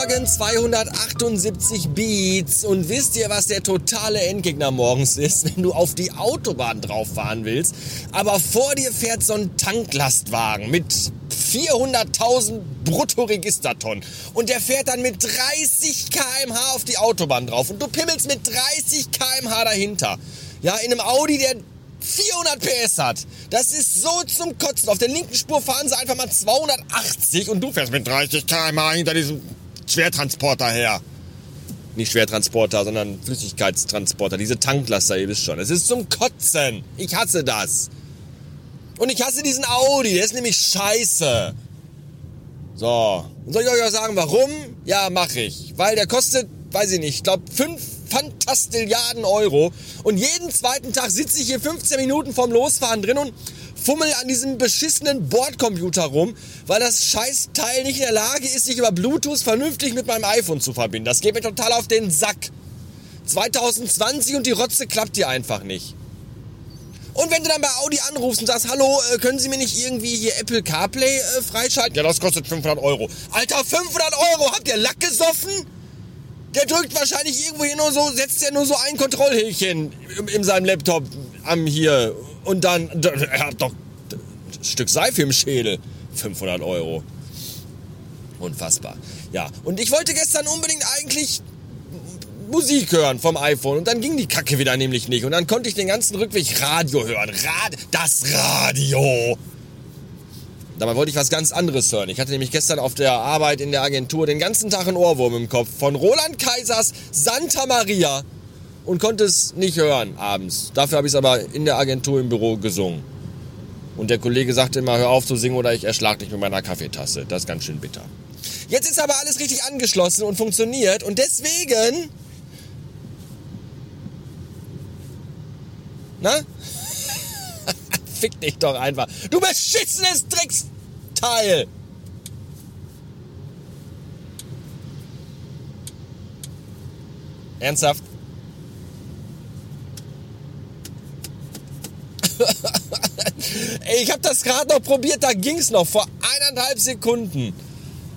Morgen 278 Beats. Und wisst ihr, was der totale Endgegner morgens ist, wenn du auf die Autobahn drauf fahren willst, aber vor dir fährt so ein Tanklastwagen mit 400.000 Bruttoregistertonnen und der fährt dann mit 30 km/h auf die Autobahn drauf und du pimmelst mit 30 km/h dahinter. Ja, in einem Audi, der 400 PS hat. Das ist so zum Kotzen. Auf der linken Spur fahren sie einfach mal 280 und du fährst mit 30 km/h hinter diesem Schwertransporter her. Nicht Schwertransporter, sondern Flüssigkeitstransporter. Diese Tanklaster, ihr wisst schon. Es ist zum Kotzen. Ich hasse das. Und ich hasse diesen Audi. Der ist nämlich scheiße. So. Und soll ich euch auch sagen, warum? Ja, mache ich. Weil der kostet, weiß ich nicht, ich glaube 5 Fantastilliarden Euro. Und jeden zweiten Tag sitze ich hier 15 Minuten vorm Losfahren drin und fummel an diesem beschissenen Bordcomputer rum, weil das Scheißteil nicht in der Lage ist, sich über Bluetooth vernünftig mit meinem iPhone zu verbinden. Das geht mir total auf den Sack. 2020 und die Rotze klappt hier einfach nicht. Und wenn du dann bei Audi anrufst und sagst, hallo, äh, können Sie mir nicht irgendwie hier Apple CarPlay äh, freischalten? Ja, das kostet 500 Euro. Alter, 500 Euro, habt ihr Lack gesoffen? Der drückt wahrscheinlich irgendwo hier nur so, setzt ja nur so ein Kontrollhäkchen in seinem Laptop am hier. Und dann, er hat doch ein Stück Seife im Schädel. 500 Euro. Unfassbar. Ja, und ich wollte gestern unbedingt eigentlich Musik hören vom iPhone und dann ging die Kacke wieder nämlich nicht und dann konnte ich den ganzen Rückweg Radio hören. Rad das Radio. Dabei wollte ich was ganz anderes hören. Ich hatte nämlich gestern auf der Arbeit in der Agentur den ganzen Tag einen Ohrwurm im Kopf von Roland Kaisers Santa Maria und konnte es nicht hören abends. Dafür habe ich es aber in der Agentur im Büro gesungen. Und der Kollege sagte immer, hör auf zu singen oder ich erschlag dich mit meiner Kaffeetasse. Das ist ganz schön bitter. Jetzt ist aber alles richtig angeschlossen und funktioniert und deswegen... Na? fick dich doch einfach. Du beschissenes Drecksteil! Ernsthaft? Ey, ich hab das gerade noch probiert, da ging's noch. Vor eineinhalb Sekunden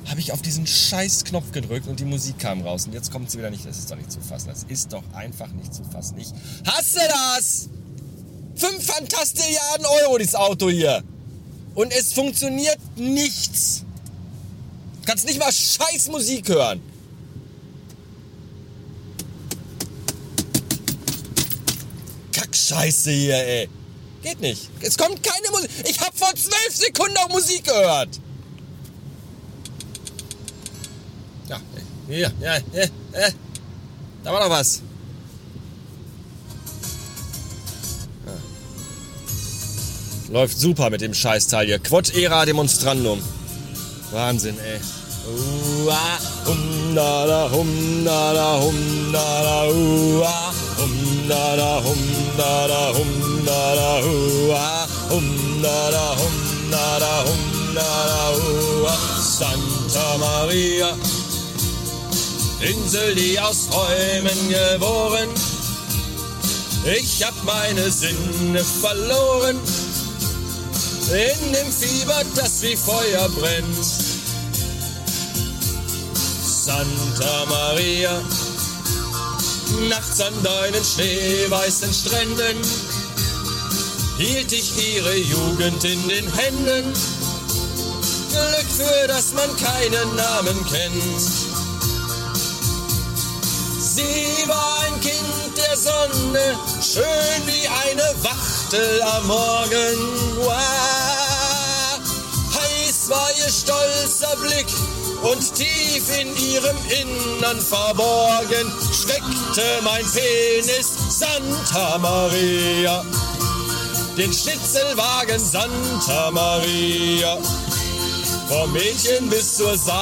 habe ich auf diesen scheiß Knopf gedrückt und die Musik kam raus. Und jetzt kommt sie wieder nicht. Das ist doch nicht zu fassen. Das ist doch einfach nicht zu fassen. Ich hasse das! 5 Fantastilliarden Euro, dieses Auto hier. Und es funktioniert nichts. Du kannst nicht mal scheiß Musik hören. Kackscheiße hier, ey. Geht nicht. Es kommt keine Musik. Ich habe vor zwölf Sekunden auch Musik gehört. Ja, hier, ja, ja, ja. Da war doch was. Läuft super mit dem Scheißteil hier. Quod era demonstrandum. Wahnsinn, ey. Ua, hum da da hum da da hum da da ua, hum da da hum da da hum da da ua, hum da da hum da da hum da da ua. Santa Maria, Insel, die aus Träumen geboren. Ich hab meine Sinne verloren in dem Fieber, das wie Feuer brennt. Santa Maria, nachts an deinen schneeweißen Stränden hielt ich ihre Jugend in den Händen. Glück für das man keinen Namen kennt. Sie war ein Kind der Sonne, schön wie eine Wachtel am Morgen. Wow. Heiß war ihr stolzer Blick und tief in ihrem Innern verborgen steckte mein Penis Santa Maria. Den Schnitzelwagen Santa Maria. Vom Mädchen bis zur Sau.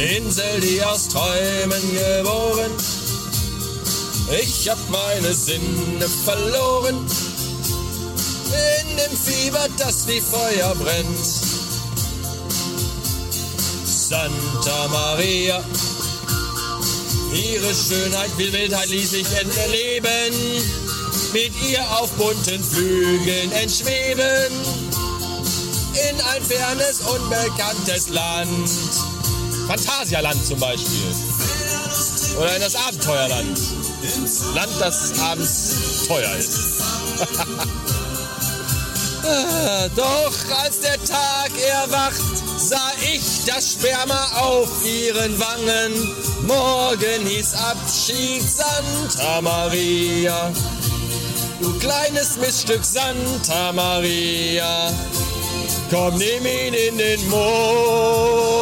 Insel, die aus Träumen geboren. Ich hab meine Sinne verloren in einem Fieber, das wie Feuer brennt. Santa Maria, ihre Schönheit, wie Wildheit ließ sich entleben, mit ihr auf bunten Flügeln entschweben, in ein fernes, unbekanntes Land. Phantasialand zum Beispiel. Oder in das Abenteuerland. Land, das abends teuer ist. Doch als der Tag erwacht, sah ich das Sperma auf ihren Wangen. Morgen hieß Abschied Santa Maria. Du kleines Missstück Santa Maria. Komm, nimm ihn in den Mund.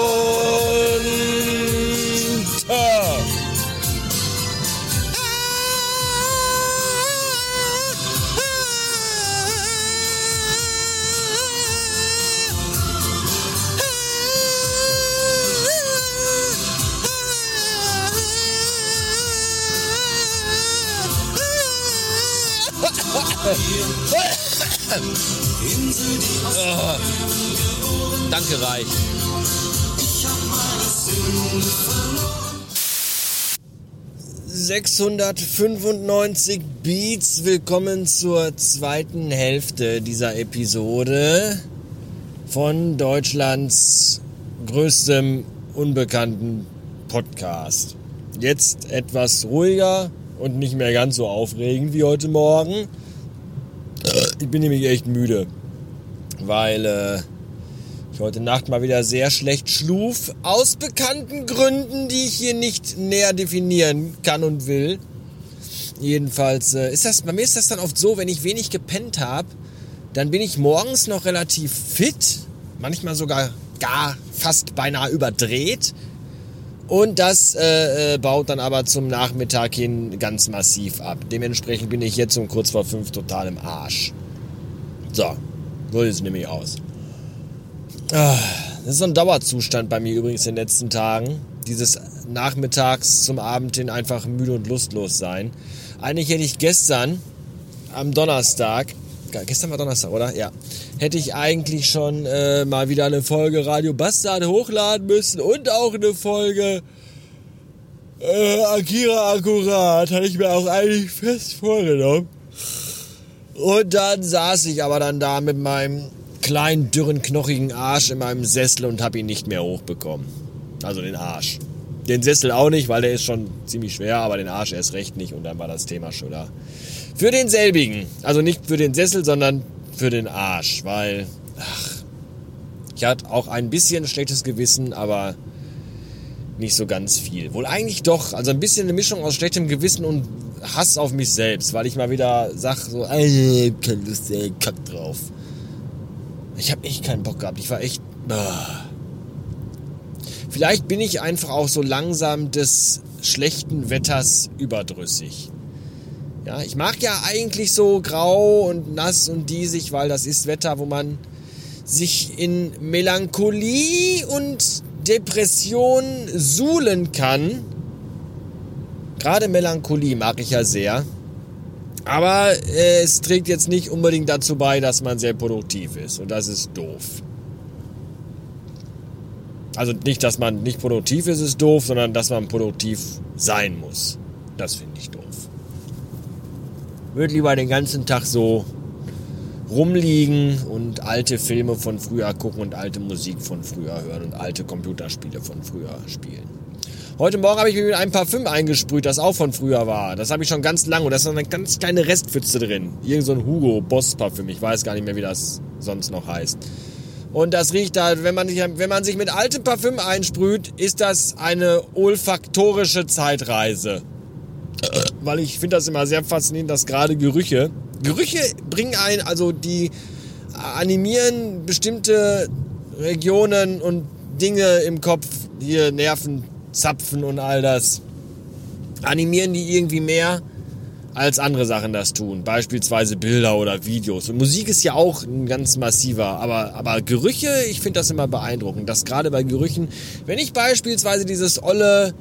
'Danke, Reich. ...695 Beats. Willkommen zur zweiten Hälfte dieser Episode von Deutschlands größtem unbekannten Podcast. Jetzt etwas ruhiger und nicht mehr ganz so aufregend wie heute Morgen. Ich bin nämlich echt müde, weil äh, ich heute Nacht mal wieder sehr schlecht schluf. Aus bekannten Gründen, die ich hier nicht näher definieren kann und will. Jedenfalls äh, ist das, bei mir ist das dann oft so, wenn ich wenig gepennt habe, dann bin ich morgens noch relativ fit, manchmal sogar gar fast beinahe überdreht. Und das äh, äh, baut dann aber zum Nachmittag hin ganz massiv ab. Dementsprechend bin ich jetzt um kurz vor fünf total im Arsch. So, so sieht es nämlich aus. Ah, das ist so ein Dauerzustand bei mir übrigens in den letzten Tagen. Dieses nachmittags zum Abend hin einfach müde und lustlos sein. Eigentlich hätte ich gestern am Donnerstag, gestern war Donnerstag, oder? Ja. Hätte ich eigentlich schon äh, mal wieder eine Folge Radio Bastard hochladen müssen und auch eine Folge äh, Akira Akkurat. Hatte ich mir auch eigentlich fest vorgenommen. Und dann saß ich aber dann da mit meinem kleinen, dürren, knochigen Arsch in meinem Sessel und habe ihn nicht mehr hochbekommen. Also den Arsch. Den Sessel auch nicht, weil der ist schon ziemlich schwer, aber den Arsch erst recht nicht und dann war das Thema schon da. Für denselbigen. Also nicht für den Sessel, sondern für den Arsch, weil, ach, ich hatte auch ein bisschen schlechtes Gewissen, aber nicht so ganz viel. Wohl eigentlich doch, also ein bisschen eine Mischung aus schlechtem Gewissen und Hass auf mich selbst, weil ich mal wieder sag so, ey, keine Lust, ey, kack drauf. Ich habe echt keinen Bock gehabt. Ich war echt. Ah. Vielleicht bin ich einfach auch so langsam des schlechten Wetters überdrüssig. Ja, ich mag ja eigentlich so grau und nass und diesig, weil das ist Wetter, wo man sich in Melancholie und Depression suhlen kann. Gerade Melancholie mag ich ja sehr. Aber äh, es trägt jetzt nicht unbedingt dazu bei, dass man sehr produktiv ist. Und das ist doof. Also nicht, dass man nicht produktiv ist, ist doof, sondern dass man produktiv sein muss. Das finde ich doof. Würde lieber den ganzen Tag so rumliegen und alte Filme von früher gucken und alte Musik von früher hören und alte Computerspiele von früher spielen. Heute Morgen habe ich mir mit einem Parfüm eingesprüht, das auch von früher war. Das habe ich schon ganz lange und da ist noch eine ganz kleine Restpfütze drin. Irgend so ein Hugo Boss Parfüm. Ich weiß gar nicht mehr, wie das sonst noch heißt. Und das riecht da, wenn man, sich, wenn man sich mit altem Parfüm einsprüht, ist das eine olfaktorische Zeitreise. Weil ich finde das immer sehr faszinierend, dass gerade Gerüche, Gerüche bringen ein, also die animieren bestimmte Regionen und Dinge im Kopf, hier Nerven Zapfen und all das, animieren die irgendwie mehr als andere Sachen das tun. Beispielsweise Bilder oder Videos. Und Musik ist ja auch ein ganz massiver, aber, aber Gerüche, ich finde das immer beeindruckend, dass gerade bei Gerüchen, wenn ich beispielsweise dieses olle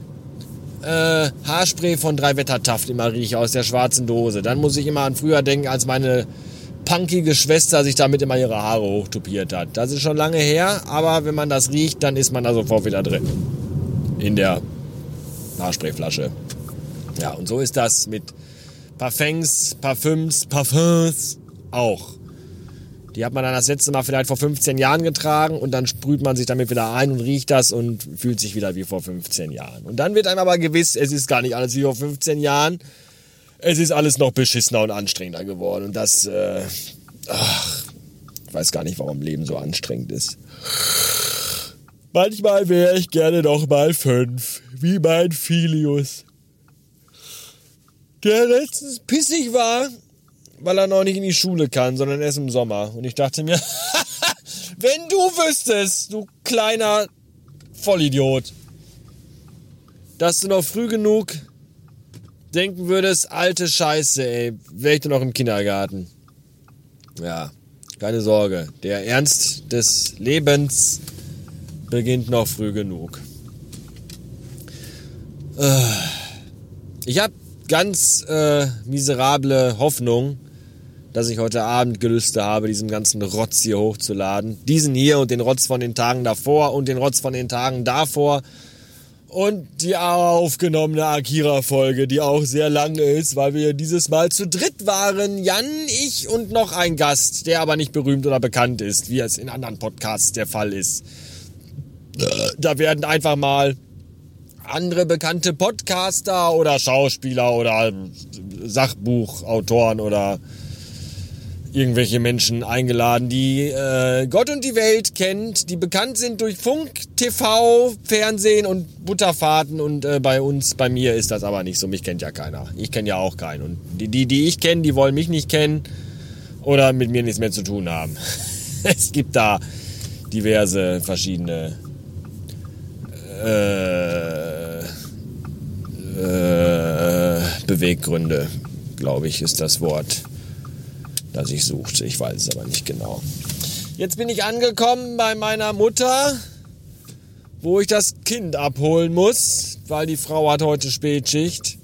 äh, Haarspray von Drei Wettertaft immer rieche aus der schwarzen Dose, dann muss ich immer an früher denken, als meine punkige Schwester sich damit immer ihre Haare hochtupiert hat. Das ist schon lange her, aber wenn man das riecht, dann ist man da sofort wieder drin. In der Haarsprayflasche. Ja, und so ist das mit Parfums, Parfüms, Parfums auch. Die hat man dann das letzte Mal vielleicht vor 15 Jahren getragen und dann sprüht man sich damit wieder ein und riecht das und fühlt sich wieder wie vor 15 Jahren. Und dann wird einem aber gewiss, es ist gar nicht alles wie vor 15 Jahren. Es ist alles noch beschissener und anstrengender geworden. Und das, äh, ach, ich weiß gar nicht, warum Leben so anstrengend ist. Manchmal wäre ich gerne noch mal fünf, wie mein Filius. Der letztens pissig war weil er noch nicht in die Schule kann, sondern erst im Sommer. Und ich dachte mir, wenn du wüsstest, du kleiner Vollidiot, dass du noch früh genug denken würdest, alte Scheiße, ey, wäre ich denn noch im Kindergarten. Ja, keine Sorge. Der Ernst des Lebens beginnt noch früh genug. Äh, ich habe ganz äh, miserable Hoffnung, dass ich heute Abend Gelüste habe, diesen ganzen Rotz hier hochzuladen. Diesen hier und den Rotz von den Tagen davor und den Rotz von den Tagen davor. Und die aufgenommene Akira-Folge, die auch sehr lang ist, weil wir dieses Mal zu dritt waren. Jan, ich und noch ein Gast, der aber nicht berühmt oder bekannt ist, wie es in anderen Podcasts der Fall ist. Da werden einfach mal andere bekannte Podcaster oder Schauspieler oder Sachbuchautoren oder irgendwelche Menschen eingeladen, die äh, Gott und die Welt kennt, die bekannt sind durch Funk, TV, Fernsehen und Butterfahrten und äh, bei uns, bei mir ist das aber nicht so. Mich kennt ja keiner. Ich kenne ja auch keinen. Und die, die, die ich kenne, die wollen mich nicht kennen oder mit mir nichts mehr zu tun haben. es gibt da diverse verschiedene äh, äh, Beweggründe, glaube ich, ist das Wort das ich suchte. Ich weiß es aber nicht genau. Jetzt bin ich angekommen bei meiner Mutter, wo ich das Kind abholen muss, weil die Frau hat heute Spätschicht.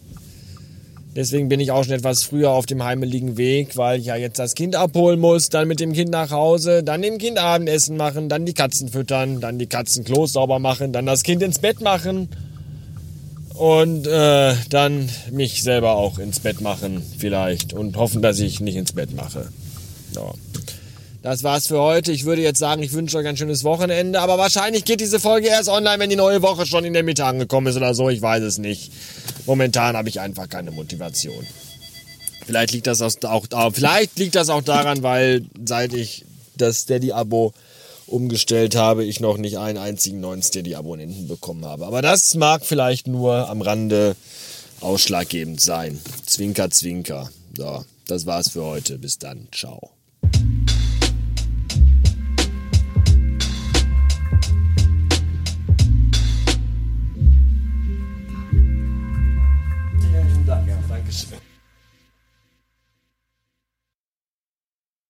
Deswegen bin ich auch schon etwas früher auf dem heimeligen Weg, weil ich ja jetzt das Kind abholen muss, dann mit dem Kind nach Hause, dann dem Kind Abendessen machen, dann die Katzen füttern, dann die Katzen Klo sauber machen, dann das Kind ins Bett machen und äh, dann mich selber auch ins Bett machen vielleicht und hoffen, dass ich nicht ins Bett mache. Ja. Das war's für heute. Ich würde jetzt sagen, ich wünsche euch ein schönes Wochenende, aber wahrscheinlich geht diese Folge erst online, wenn die neue Woche schon in der Mitte angekommen ist oder so. Ich weiß es nicht. Momentan habe ich einfach keine Motivation. Vielleicht liegt das auch, vielleicht liegt das auch daran, weil seit ich das Steady-Abo umgestellt habe, ich noch nicht einen einzigen neuen Steady-Abonnenten bekommen habe. Aber das mag vielleicht nur am Rande ausschlaggebend sein. Zwinker, zwinker. So, das war's für heute. Bis dann. Ciao.